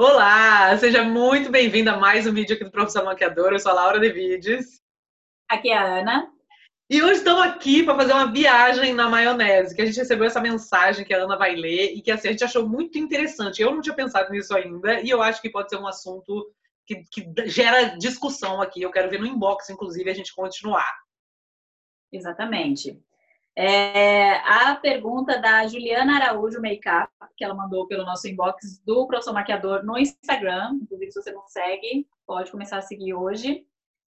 Olá, seja muito bem-vinda a mais um vídeo aqui do Profissão Maquiadora. Eu sou a Laura de Vides. Aqui é a Ana. E hoje estamos aqui para fazer uma viagem na maionese, que a gente recebeu essa mensagem que a Ana vai ler e que assim, a gente achou muito interessante. Eu não tinha pensado nisso ainda e eu acho que pode ser um assunto que, que gera discussão aqui. Eu quero ver no inbox, inclusive, a gente continuar. Exatamente. É, a pergunta da Juliana Araújo Makeup, que ela mandou pelo nosso inbox do Professor Maquiador no Instagram. Inclusive, se você não segue, pode começar a seguir hoje.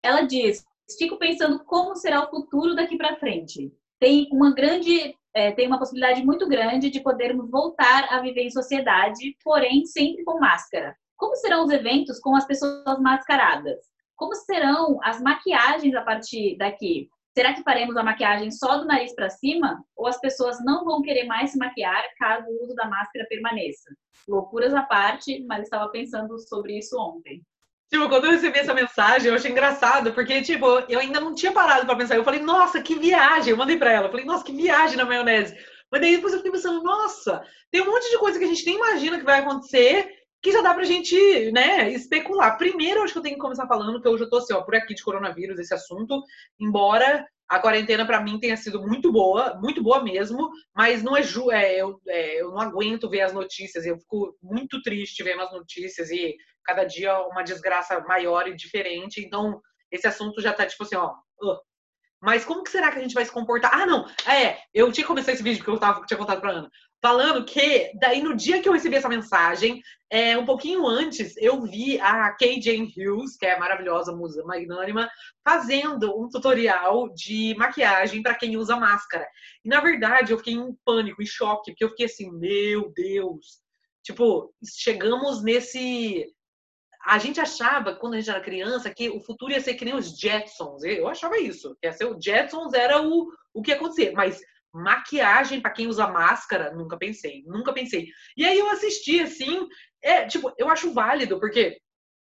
Ela diz: Fico pensando como será o futuro daqui para frente. Tem uma grande, é, tem uma possibilidade muito grande de podermos voltar a viver em sociedade, porém sempre com máscara. Como serão os eventos com as pessoas mascaradas? Como serão as maquiagens a partir daqui? Será que faremos a maquiagem só do nariz para cima? Ou as pessoas não vão querer mais se maquiar caso o uso da máscara permaneça? Loucuras à parte, mas estava pensando sobre isso ontem. Tipo, quando eu recebi essa mensagem, eu achei engraçado, porque, tipo, eu ainda não tinha parado para pensar. Eu falei, nossa, que viagem! Eu mandei para ela. Falei, nossa, que viagem na maionese. Mas daí depois eu fiquei pensando, nossa, tem um monte de coisa que a gente nem imagina que vai acontecer, que já dá pra gente, né, especular. Primeiro, acho que eu tenho que começar falando que hoje eu tô assim, ó, por aqui de coronavírus, esse assunto, embora a quarentena para mim tenha sido muito boa, muito boa mesmo, mas não é, ju é, eu, é, eu não aguento ver as notícias, eu fico muito triste vendo as notícias e cada dia uma desgraça maior e diferente. Então, esse assunto já tá tipo assim, ó. Uh. Mas como que será que a gente vai se comportar? Ah, não. É, eu tinha começado esse vídeo que eu tava, tinha contado pra Ana. Falando que, daí no dia que eu recebi essa mensagem, é, um pouquinho antes, eu vi a Kay Hughes, que é a maravilhosa musa magnânima, fazendo um tutorial de maquiagem para quem usa máscara. E na verdade, eu fiquei em pânico, em choque, porque eu fiquei assim, meu Deus. Tipo, chegamos nesse a gente achava, quando a gente era criança, que o futuro ia ser que nem os Jetsons. Eu achava isso. Que ia ser o Jetsons era o, o que ia acontecer. Mas maquiagem para quem usa máscara, nunca pensei. Nunca pensei. E aí eu assisti, assim, é, tipo, eu acho válido, porque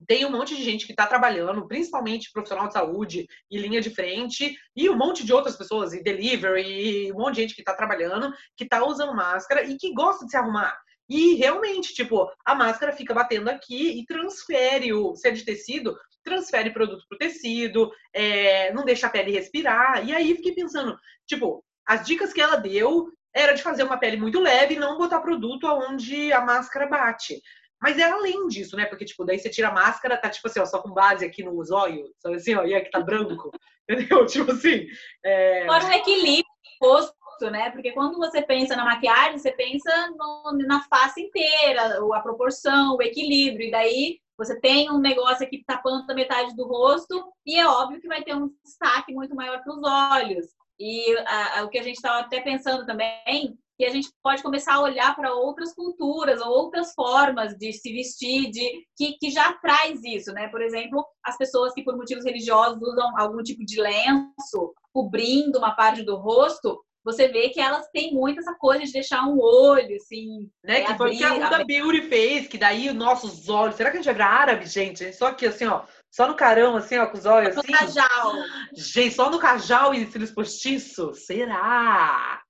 tem um monte de gente que está trabalhando, principalmente profissional de saúde e linha de frente, e um monte de outras pessoas, e delivery, e um monte de gente que está trabalhando, que está usando máscara e que gosta de se arrumar. E realmente, tipo, a máscara fica batendo aqui e transfere o. Se é de tecido, transfere produto pro tecido, é, não deixa a pele respirar. E aí fiquei pensando, tipo, as dicas que ela deu era de fazer uma pele muito leve e não botar produto aonde a máscara bate. Mas é além disso, né? Porque, tipo, daí você tira a máscara, tá tipo assim, ó, só com base aqui no zóio, sabe assim, ó, e aqui tá branco. Entendeu? Tipo assim. É... Fora o equilíbrio rosto né? Porque quando você pensa na maquiagem, você pensa no, na face inteira, a proporção, o equilíbrio. E daí você tem um negócio aqui tapando a metade do rosto e é óbvio que vai ter um destaque muito maior para os olhos. E a, a, o que a gente estava até pensando também, que a gente pode começar a olhar para outras culturas, outras formas de se vestir, de que, que já traz isso, né? Por exemplo, as pessoas que por motivos religiosos usam algum tipo de lenço cobrindo uma parte do rosto, você vê que elas têm muito essa coisa de deixar um olho, assim. Né? Que foi o que a Huda Beauty fez, que daí os nossos olhos. Será que a gente vai virar árabe, gente? Só que assim, ó. Só no carão, assim, ó, com os olhos assim. No cajal. Gente, só no cajal e cílios postiços? Será?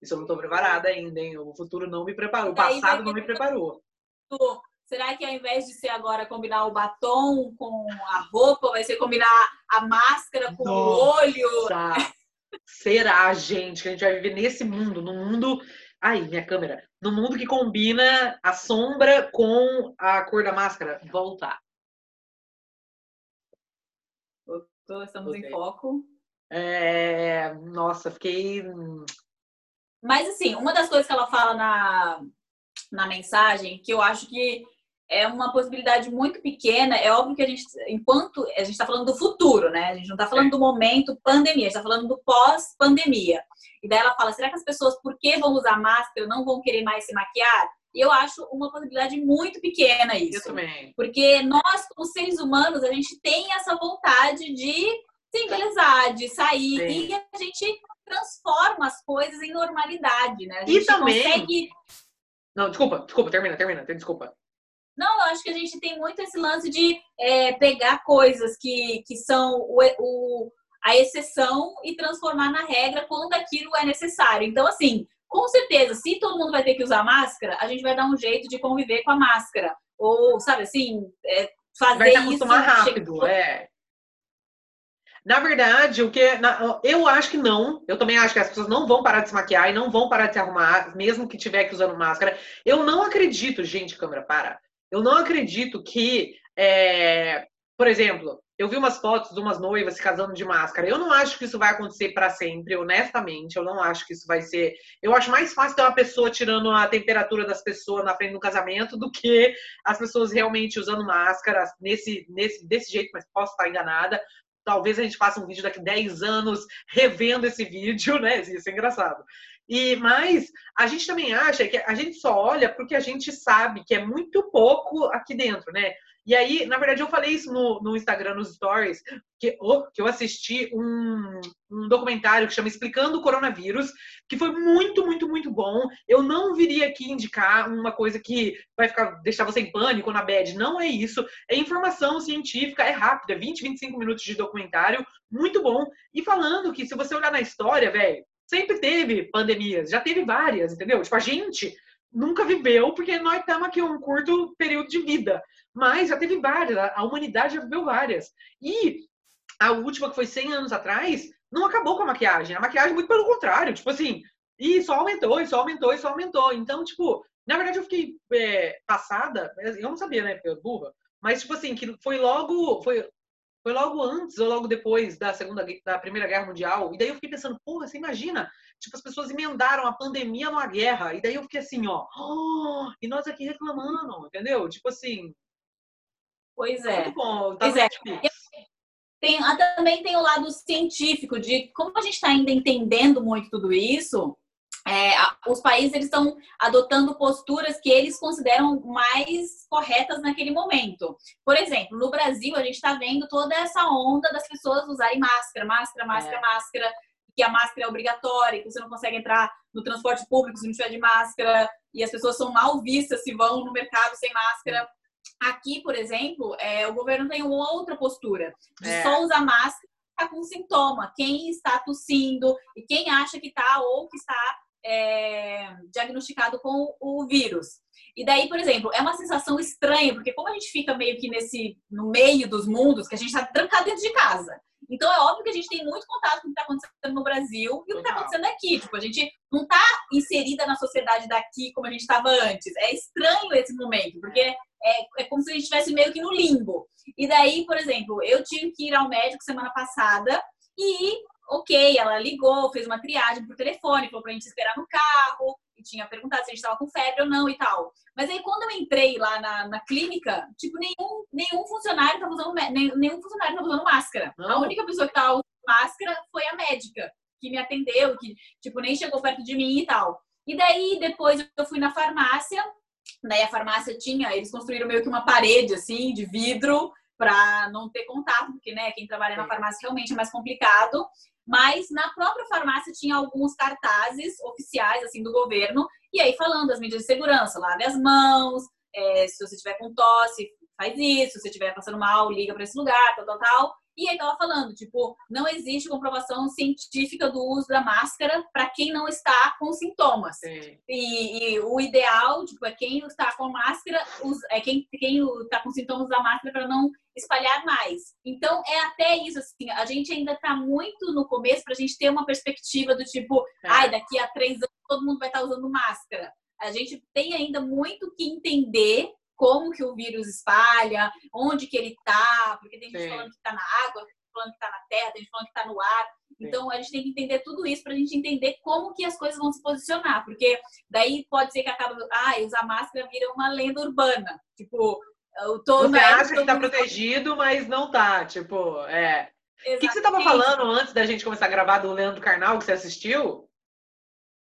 Isso eu não tô preparada ainda, hein? O futuro não me preparou. O passado não me preparou. Será que ao invés de ser agora combinar o batom com a roupa, vai ser combinar a máscara com Nossa. o olho? Será, gente, que a gente vai viver nesse mundo, no mundo. Ai, minha câmera. No mundo que combina a sombra com a cor da máscara. Voltar. Estamos Voltei. em foco. É... Nossa, fiquei. Mas, assim, uma das coisas que ela fala na, na mensagem, que eu acho que é uma possibilidade muito pequena. É óbvio que a gente, enquanto a gente está falando do futuro, né? A gente não está falando é. do momento pandemia, a gente está falando do pós-pandemia. E daí ela fala: será que as pessoas, por que vão usar máscara, não vão querer mais se maquiar? E eu acho uma possibilidade muito pequena isso. Eu também. Porque nós, como seres humanos, a gente tem essa vontade de se embelezar, de sair. Sim. E a gente transforma as coisas em normalidade, né? A gente e também. Consegue... Não, desculpa, desculpa, termina, termina, desculpa. Não, eu acho que a gente tem muito esse lance de é, pegar coisas que, que são o, o, a exceção e transformar na regra quando aquilo é necessário. Então, assim, com certeza, se todo mundo vai ter que usar máscara, a gente vai dar um jeito de conviver com a máscara. ou, sabe assim, é, fazer Vai se isso. acostumar rápido, é. Na verdade, o que na, eu acho que não. Eu também acho que as pessoas não vão parar de se maquiar e não vão parar de se arrumar, mesmo que tiver que usando máscara. Eu não acredito, gente, câmera, para. Eu não acredito que, é, por exemplo, eu vi umas fotos de umas noivas se casando de máscara. Eu não acho que isso vai acontecer para sempre, honestamente. Eu não acho que isso vai ser. Eu acho mais fácil ter uma pessoa tirando a temperatura das pessoas na frente do casamento do que as pessoas realmente usando máscara nesse, nesse, desse jeito, mas posso estar enganada. Talvez a gente faça um vídeo daqui 10 anos revendo esse vídeo, né? Isso é engraçado. E mas a gente também acha que a gente só olha porque a gente sabe que é muito pouco aqui dentro, né? E aí, na verdade, eu falei isso no, no Instagram, nos stories, que, oh, que eu assisti um, um documentário que chama Explicando o Coronavírus, que foi muito, muito, muito bom. Eu não viria aqui indicar uma coisa que vai ficar, deixar você em pânico na bad. Não é isso. É informação científica, é rápido, é 20, 25 minutos de documentário, muito bom. E falando que, se você olhar na história, velho, sempre teve pandemias, já teve várias, entendeu? Tipo, a gente nunca viveu, porque nós estamos aqui um curto período de vida. Mas já teve várias, a humanidade já viveu várias. E a última, que foi 100 anos atrás, não acabou com a maquiagem. A maquiagem, muito pelo contrário, tipo assim, e só aumentou, e só aumentou, e só aumentou. Então, tipo, na verdade eu fiquei é, passada, eu não sabia, né, burra, mas, tipo assim, que foi logo, foi, foi logo antes ou logo depois da segunda, da primeira guerra mundial. E daí eu fiquei pensando, porra, você imagina? Tipo, as pessoas emendaram a pandemia numa guerra. E daí eu fiquei assim, ó, oh, e nós aqui reclamando, entendeu? Tipo assim, Pois é. Muito bom, tá pois é. Tem, ah, também tem o lado científico de como a gente está ainda entendendo muito tudo isso. É, os países eles estão adotando posturas que eles consideram mais corretas naquele momento. Por exemplo, no Brasil a gente está vendo toda essa onda das pessoas usarem máscara, máscara, máscara, é. máscara, que a máscara é obrigatória, que você não consegue entrar no transporte público se não tiver de máscara, e as pessoas são mal vistas se vão no mercado sem máscara. Aqui, por exemplo, é, o governo tem uma outra postura de é. só usar máscara tá com sintoma. Quem está tossindo e quem acha que está ou que está é, diagnosticado com o vírus. E daí, por exemplo, é uma sensação estranha, porque como a gente fica meio que nesse no meio dos mundos, que a gente está trancado dentro de casa. Então é óbvio que a gente tem muito contato com o que está acontecendo no Brasil e o que está acontecendo aqui. Tipo, a gente não está inserida na sociedade daqui como a gente estava antes. É estranho esse momento, porque é, é como se a gente estivesse meio que no limbo. E daí, por exemplo, eu tive que ir ao médico semana passada e, ok, ela ligou, fez uma triagem por telefone, falou pra gente esperar no carro, tinha perguntado se a gente estava com febre ou não e tal. Mas aí, quando eu entrei lá na, na clínica, tipo, nenhum, nenhum funcionário estava usando, nenhum funcionário tava usando máscara. Não. A única pessoa que estava usando máscara foi a médica, que me atendeu, que, tipo, nem chegou perto de mim e tal. E daí, depois eu fui na farmácia, Daí a farmácia tinha, eles construíram meio que uma parede assim de vidro para não ter contato, porque né, quem trabalha na farmácia realmente é mais complicado. Mas na própria farmácia tinha alguns cartazes oficiais assim do governo e aí falando as medidas de segurança, lave as mãos, é, se você tiver com tosse, faz isso, se você estiver passando mal, liga para esse lugar, tal, tal, tal. E aí tava falando, tipo, não existe comprovação científica do uso da máscara para quem não está com sintomas. E, e, o ideal, tipo, é quem está com máscara, é quem, quem está com sintomas da máscara para não espalhar mais. Então, é até isso, assim, a gente ainda está muito no começo para a gente ter uma perspectiva do tipo, é. ai, daqui a três anos todo mundo vai estar tá usando máscara. A gente tem ainda muito que entender como que o vírus espalha, onde que ele está, porque tem gente Sim. falando que está na água, tem gente falando que está na terra, tem gente falando que está no ar. Sim. Então a gente tem que entender tudo isso para a gente entender como que as coisas vão se posicionar, porque daí pode ser que acaba, ah, usar máscara vira uma lenda urbana, tipo, eu tô Você acha que está protegido, mas não tá, tipo, é. O que, que, você estava falando antes da gente começar a gravar do Leandro Carnal que você assistiu?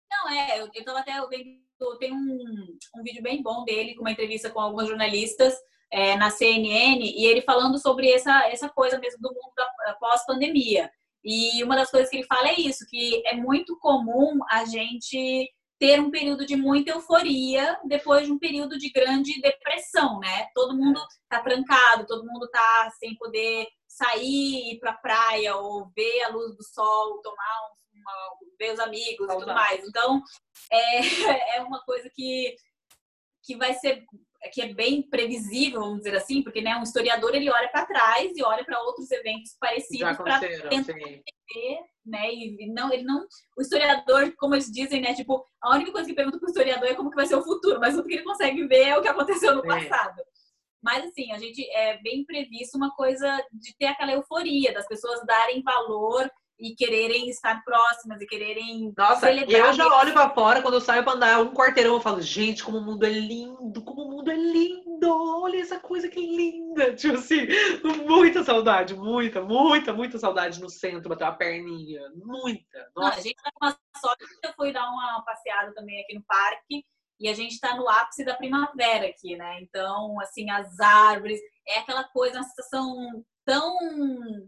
Não, é, eu, eu tava até vendo tem um, um vídeo bem bom dele, com uma entrevista com alguns jornalistas é, na CNN, e ele falando sobre essa, essa coisa mesmo do mundo da pós-pandemia. E uma das coisas que ele fala é isso, que é muito comum a gente ter um período de muita euforia depois de um período de grande depressão, né? Todo mundo tá trancado, todo mundo tá sem poder sair, ir pra praia ou ver a luz do sol, tomar um ver os amigos e tudo mais. Então, é, é uma coisa que, que vai ser que é bem previsível, vamos dizer assim, porque né, um historiador ele olha para trás e olha para outros eventos parecidos para tentar entender, né? E não, ele não, o historiador, como eles dizem, né? Tipo, a única coisa que pergunta para o historiador é como que vai ser o futuro, mas tudo que ele consegue ver é o que aconteceu no Sim. passado. Mas assim, a gente é bem previsto uma coisa de ter aquela euforia das pessoas darem valor e quererem estar próximas e quererem Nossa, eu já olho para fora quando eu saio para andar um quarteirão, eu falo, gente, como o mundo é lindo, como o mundo é lindo, olha essa coisa que linda, tipo assim, muita saudade, muita, muita, muita saudade no centro, bater uma perninha, muita. Nossa. Não, a gente tá com uma sorte, eu fui dar uma passeada também aqui no parque e a gente está no ápice da primavera aqui, né? Então, assim, as árvores, é aquela coisa, uma sensação tão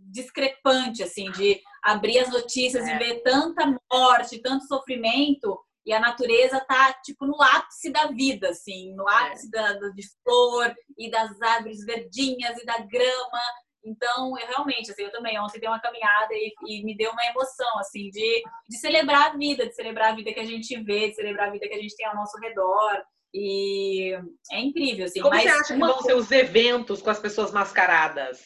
discrepante, assim, de abrir as notícias é. e ver tanta morte, tanto sofrimento, e a natureza tá, tipo, no ápice da vida, assim, no ápice é. da, de flor e das árvores verdinhas e da grama. Então, eu realmente, assim, eu também ontem dei uma caminhada e, e, me deu uma emoção, assim, de, de celebrar a vida, de celebrar a vida que a gente vê, de celebrar a vida que a gente tem ao nosso redor. E é incrível, assim. Como você acha que vão ser os eventos com as pessoas mascaradas?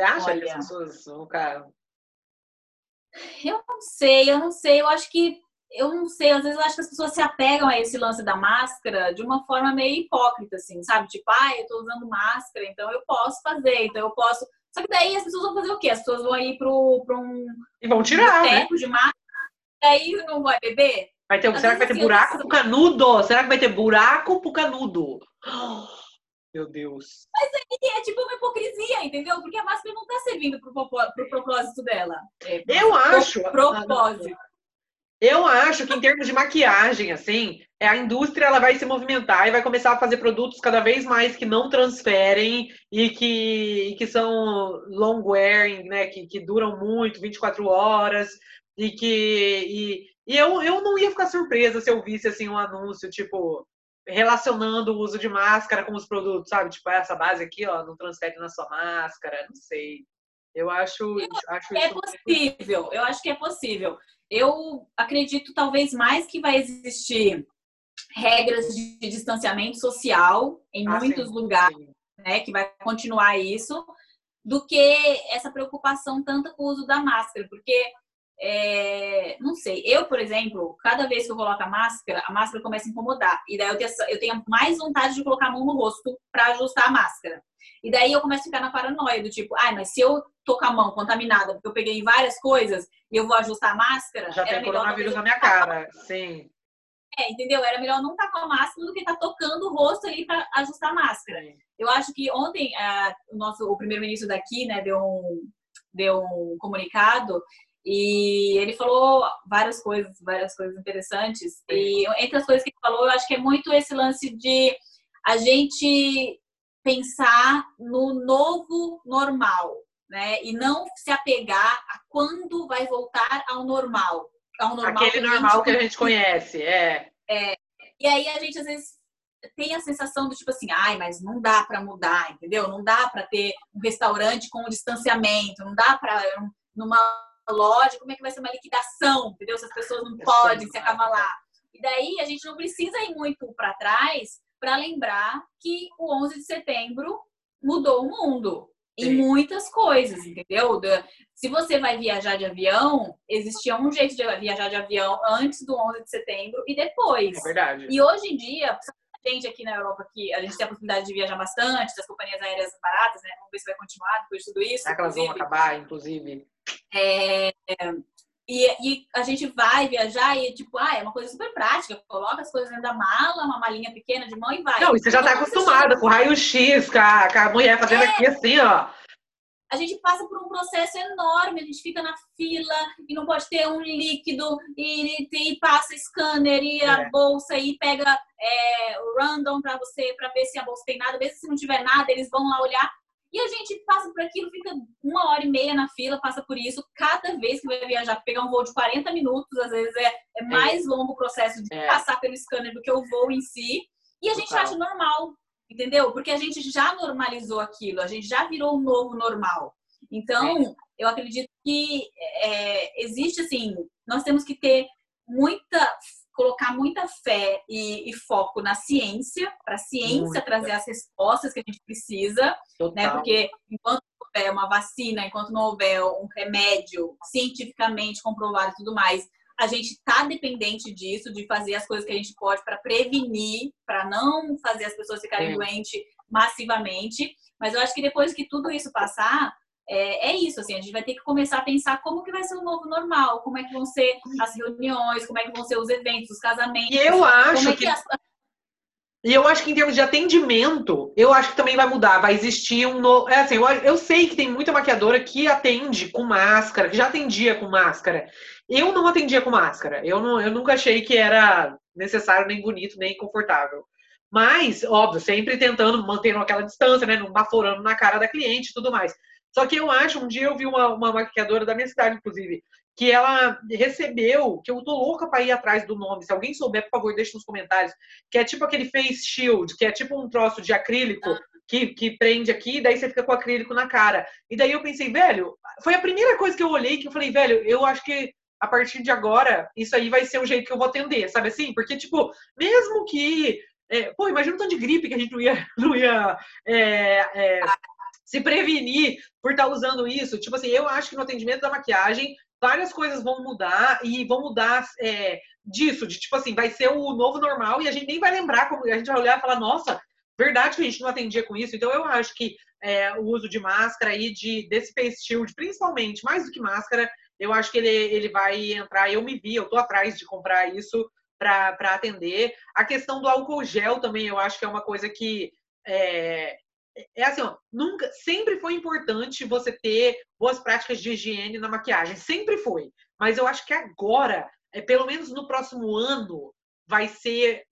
Você acha Olha, que as pessoas vão ficar. Eu não sei, eu não sei. Eu acho que. Eu não sei, às vezes eu acho que as pessoas se apegam a esse lance da máscara de uma forma meio hipócrita, assim, sabe? Tipo, ah, eu tô usando máscara, então eu posso fazer, então eu posso. Só que daí as pessoas vão fazer o quê? As pessoas vão ir pro, pro um. E vão tirar. Um né? de máscara, e aí não vai beber? Vai ter, será que vai ter buraco pro canudo? Será que vai ter buraco pro canudo? Meu Deus. Mas aí é tipo uma hipocrisia, entendeu? Porque a máscara não tá servindo pro, pro propósito dela. É, eu acho. Pro propósito. Eu acho que em termos de maquiagem, assim, é a indústria ela vai se movimentar e vai começar a fazer produtos cada vez mais que não transferem e que, e que são long wearing, né? Que, que duram muito, 24 horas, e que. E, e eu, eu não ia ficar surpresa se eu visse assim um anúncio, tipo, relacionando o uso de máscara com os produtos, sabe? Tipo, essa base aqui, ó, não transfere na sua máscara, não sei. Eu acho, eu acho é possível. Eu acho que é possível. Eu acredito talvez mais que vai existir regras de distanciamento social em ah, muitos sim, lugares, sim. né, que vai continuar isso, do que essa preocupação tanto com o uso da máscara, porque é, não sei, eu, por exemplo, cada vez que eu coloco a máscara, a máscara começa a incomodar. E daí eu tenho, eu tenho mais vontade de colocar a mão no rosto para ajustar a máscara. E daí eu começo a ficar na paranoia do tipo, ai, mas se eu tô com a mão contaminada, porque eu peguei várias coisas e eu vou ajustar a máscara. Já tem coronavírus na minha cara, sim. É, entendeu? Era melhor não estar tá com a máscara do que estar tá tocando o rosto ali para ajustar a máscara. Eu acho que ontem uh, o nosso o primeiro-ministro daqui, né, deu um, deu um comunicado e ele falou várias coisas, várias coisas interessantes. E entre as coisas que ele falou, eu acho que é muito esse lance de a gente pensar no novo normal, né? E não se apegar a quando vai voltar ao normal. Ao normal Aquele que normal que a gente conhece, é. é. E aí a gente às vezes tem a sensação do tipo assim, ai, mas não dá para mudar, entendeu? Não dá para ter um restaurante com distanciamento, não dá para numa loja, como é que vai ser uma liquidação, entendeu? Se as pessoas não podem se acavalar. E daí a gente não precisa ir muito para trás para lembrar que o 11 de setembro mudou o mundo em muitas coisas, entendeu? Se você vai viajar de avião, existia um jeito de viajar de avião antes do 11 de setembro e depois. É verdade. E hoje em dia, a gente aqui na Europa que a gente tem a possibilidade de viajar bastante, das companhias aéreas baratas, né? Vamos ver se vai continuar depois de tudo isso. Será que elas vão acabar, inclusive? É, e, e, a gente vai viajar e, tipo, ah, é uma coisa super prática. Coloca as coisas dentro da mala, uma malinha pequena de mão e vai. Não, e você já tá acostumada com raio-x, com, com, a mulher fazendo é. aqui assim, ó. A gente passa por um processo enorme, a gente fica na fila e não pode ter um líquido e, e, e passa scanner e a é. bolsa e pega é, o random para você, para ver se a bolsa tem nada, mesmo se não tiver nada, eles vão lá olhar. E a gente passa por aquilo, fica uma hora e meia na fila, passa por isso. Cada vez que vai viajar, pegar um voo de 40 minutos, às vezes é, é mais é. longo o processo de é. passar pelo scanner do que o voo em si. E a gente Total. acha normal, entendeu? Porque a gente já normalizou aquilo, a gente já virou um novo normal. Então, é. eu acredito que é, existe assim, nós temos que ter muita colocar muita fé e, e foco na ciência, para a ciência Muito. trazer as respostas que a gente precisa, né? Total. né? Porque enquanto não houver uma vacina, enquanto não houver um remédio cientificamente comprovado e tudo mais, a gente está dependente disso, de fazer as coisas que a gente pode para prevenir, para não fazer as pessoas ficarem é. doentes massivamente. Mas eu acho que depois que tudo isso passar, é, é, isso, assim, a gente vai ter que começar a pensar como que vai ser o novo normal, como é que vão ser as reuniões, como é que vão ser os eventos, os casamentos. E eu acho é que... que as... E eu acho que em termos de atendimento, eu acho que também vai mudar. Vai existir um novo. É assim, eu, eu sei que tem muita maquiadora que atende com máscara, que já atendia com máscara. Eu não atendia com máscara. Eu, não, eu nunca achei que era necessário, nem bonito, nem confortável. Mas, óbvio, sempre tentando manter aquela distância, né? Não baforando na cara da cliente e tudo mais. Só que eu acho, um dia eu vi uma, uma maquiadora da minha cidade, inclusive, que ela recebeu, que eu tô louca para ir atrás do nome. Se alguém souber, por favor, deixe nos comentários. Que é tipo aquele face shield, que é tipo um troço de acrílico que, que prende aqui, daí você fica com acrílico na cara. E daí eu pensei, velho, foi a primeira coisa que eu olhei que eu falei, velho, eu acho que a partir de agora, isso aí vai ser o jeito que eu vou atender, sabe assim? Porque, tipo, mesmo que. É, pô, imagina um tanto de gripe que a gente não ia, não ia é, é, se prevenir por estar tá usando isso. Tipo assim, eu acho que no atendimento da maquiagem, várias coisas vão mudar e vão mudar é, disso, de tipo assim, vai ser o novo normal e a gente nem vai lembrar como a gente vai olhar e falar, nossa, verdade que a gente não atendia com isso. Então eu acho que é, o uso de máscara e de, desse face shield, principalmente, mais do que máscara, eu acho que ele, ele vai entrar. Eu me vi, eu tô atrás de comprar isso para atender. A questão do álcool gel também, eu acho que é uma coisa que é, é assim, ó, nunca, sempre foi importante você ter boas práticas de higiene na maquiagem, sempre foi. Mas eu acho que agora, é, pelo menos no próximo ano, vai ser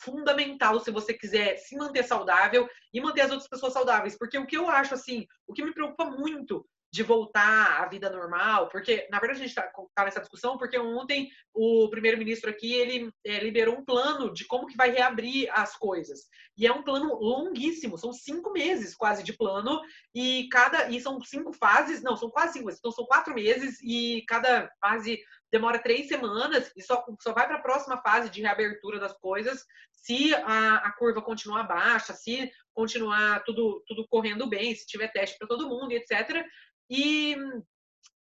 fundamental se você quiser se manter saudável e manter as outras pessoas saudáveis. Porque o que eu acho, assim, o que me preocupa muito de voltar à vida normal, porque na verdade a gente está tá nessa discussão porque ontem o primeiro-ministro aqui ele é, liberou um plano de como que vai reabrir as coisas e é um plano longuíssimo, são cinco meses quase de plano e cada e são cinco fases, não são quase cinco, então são quatro meses e cada fase demora três semanas e só, só vai para a próxima fase de reabertura das coisas se a, a curva continuar baixa, se continuar tudo, tudo correndo bem, se tiver teste para todo mundo, etc. E.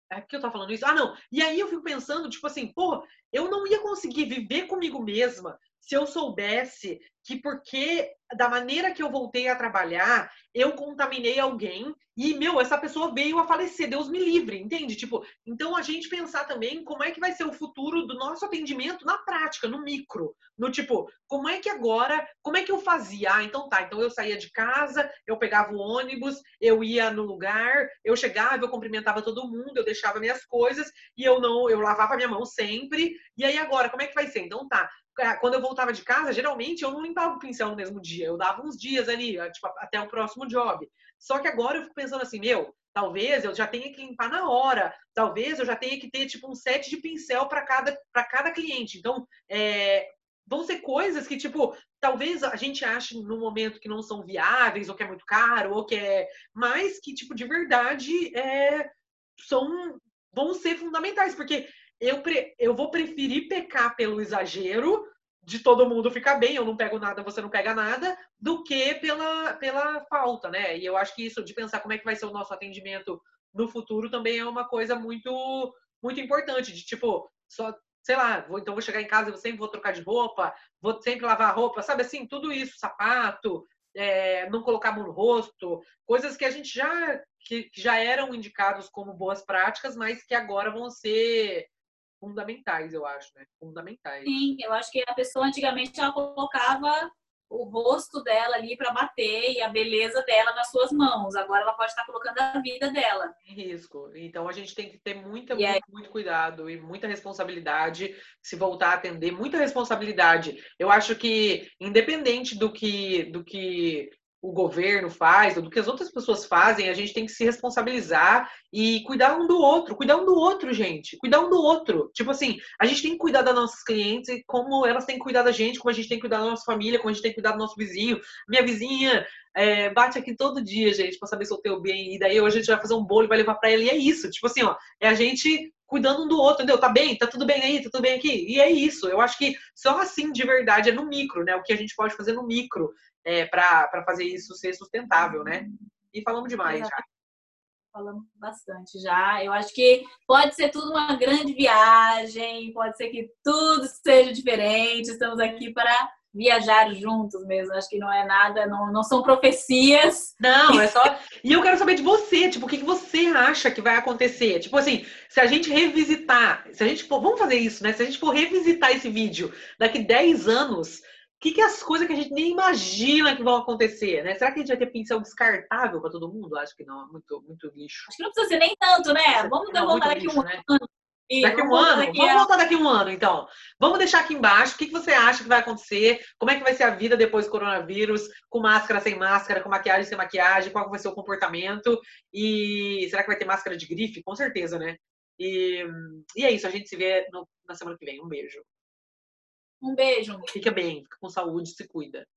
É que eu tava falando isso? Ah, não. E aí eu fico pensando, tipo assim, pô, eu não ia conseguir viver comigo mesma se eu soubesse que porque da maneira que eu voltei a trabalhar, eu contaminei alguém e, meu, essa pessoa veio a falecer, Deus me livre, entende? Tipo, então a gente pensar também como é que vai ser o futuro do nosso atendimento na prática, no micro, no tipo, como é que agora, como é que eu fazia? Ah, então tá, então eu saía de casa, eu pegava o ônibus, eu ia no lugar, eu chegava, eu cumprimentava todo mundo, eu deixava minhas coisas e eu não, eu lavava minha mão sempre. E aí agora, como é que vai ser? Então tá, quando eu voltava de casa, geralmente eu não limpava o pincel no mesmo dia. Eu dava uns dias ali, tipo, até o próximo job. Só que agora eu fico pensando assim, meu, talvez eu já tenha que limpar na hora. Talvez eu já tenha que ter, tipo, um set de pincel para cada, cada cliente. Então, é, vão ser coisas que, tipo, talvez a gente ache no momento que não são viáveis, ou que é muito caro, ou que é. Mas que, tipo, de verdade, é, são vão ser fundamentais, porque eu, pre, eu vou preferir pecar pelo exagero de todo mundo ficar bem, eu não pego nada, você não pega nada, do que pela, pela falta, né? E eu acho que isso de pensar como é que vai ser o nosso atendimento no futuro também é uma coisa muito muito importante, de tipo, só, sei lá, vou, então vou chegar em casa eu sempre vou trocar de roupa, vou sempre lavar a roupa, sabe assim, tudo isso, sapato, é, não colocar mão no rosto, coisas que a gente já que, que já eram indicados como boas práticas, mas que agora vão ser fundamentais, eu acho, né? Fundamentais. Sim, eu acho que a pessoa antigamente ela colocava o rosto dela ali para bater e a beleza dela nas suas mãos. Agora ela pode estar colocando a vida dela em risco. Então a gente tem que ter muita, muito, aí... muito cuidado e muita responsabilidade se voltar a atender, muita responsabilidade. Eu acho que independente do que do que o governo faz, ou do que as outras pessoas fazem, a gente tem que se responsabilizar e cuidar um do outro, cuidar um do outro, gente, cuidar um do outro. Tipo assim, a gente tem que cuidar das nossas clientes como elas têm que cuidar da gente, como a gente tem que cuidar da nossa família, como a gente tem que cuidar do nosso vizinho. Minha vizinha, é, bate aqui todo dia, gente, para saber se eu tenho bem. E daí hoje a gente vai fazer um bolo e vai levar para ela. E é isso. Tipo assim, ó, é a gente cuidando um do outro, entendeu? Tá bem? Tá tudo bem aí? Tá tudo bem aqui? E é isso. Eu acho que só assim de verdade é no micro, né? O que a gente pode fazer no micro é, para fazer isso ser sustentável, né? E falamos demais já. Falamos bastante já. Eu acho que pode ser tudo uma grande viagem, pode ser que tudo seja diferente. Estamos aqui para viajar juntos mesmo. Acho que não é nada, não, não são profecias. Não, é só. E eu quero saber de você, tipo, o que, que você acha que vai acontecer? Tipo assim, se a gente revisitar, se a gente for, vamos fazer isso, né? Se a gente for revisitar esse vídeo daqui 10 anos, que, que é as coisas que a gente nem imagina que vão acontecer, né? Será que a gente vai ter pincel descartável para todo mundo? Acho que não, é muito, muito lixo. Acho que não precisa ser nem tanto, né? Vamos devolver aqui um né? ano daqui um ano? Daqui vamos voltar daqui um ano, então. Vamos deixar aqui embaixo o que, que você acha que vai acontecer, como é que vai ser a vida depois do coronavírus, com máscara, sem máscara, com maquiagem, sem maquiagem, qual vai ser o comportamento e será que vai ter máscara de grife? Com certeza, né? E, e é isso, a gente se vê no, na semana que vem. Um beijo. Um beijo. Fica bem, fica com saúde, se cuida.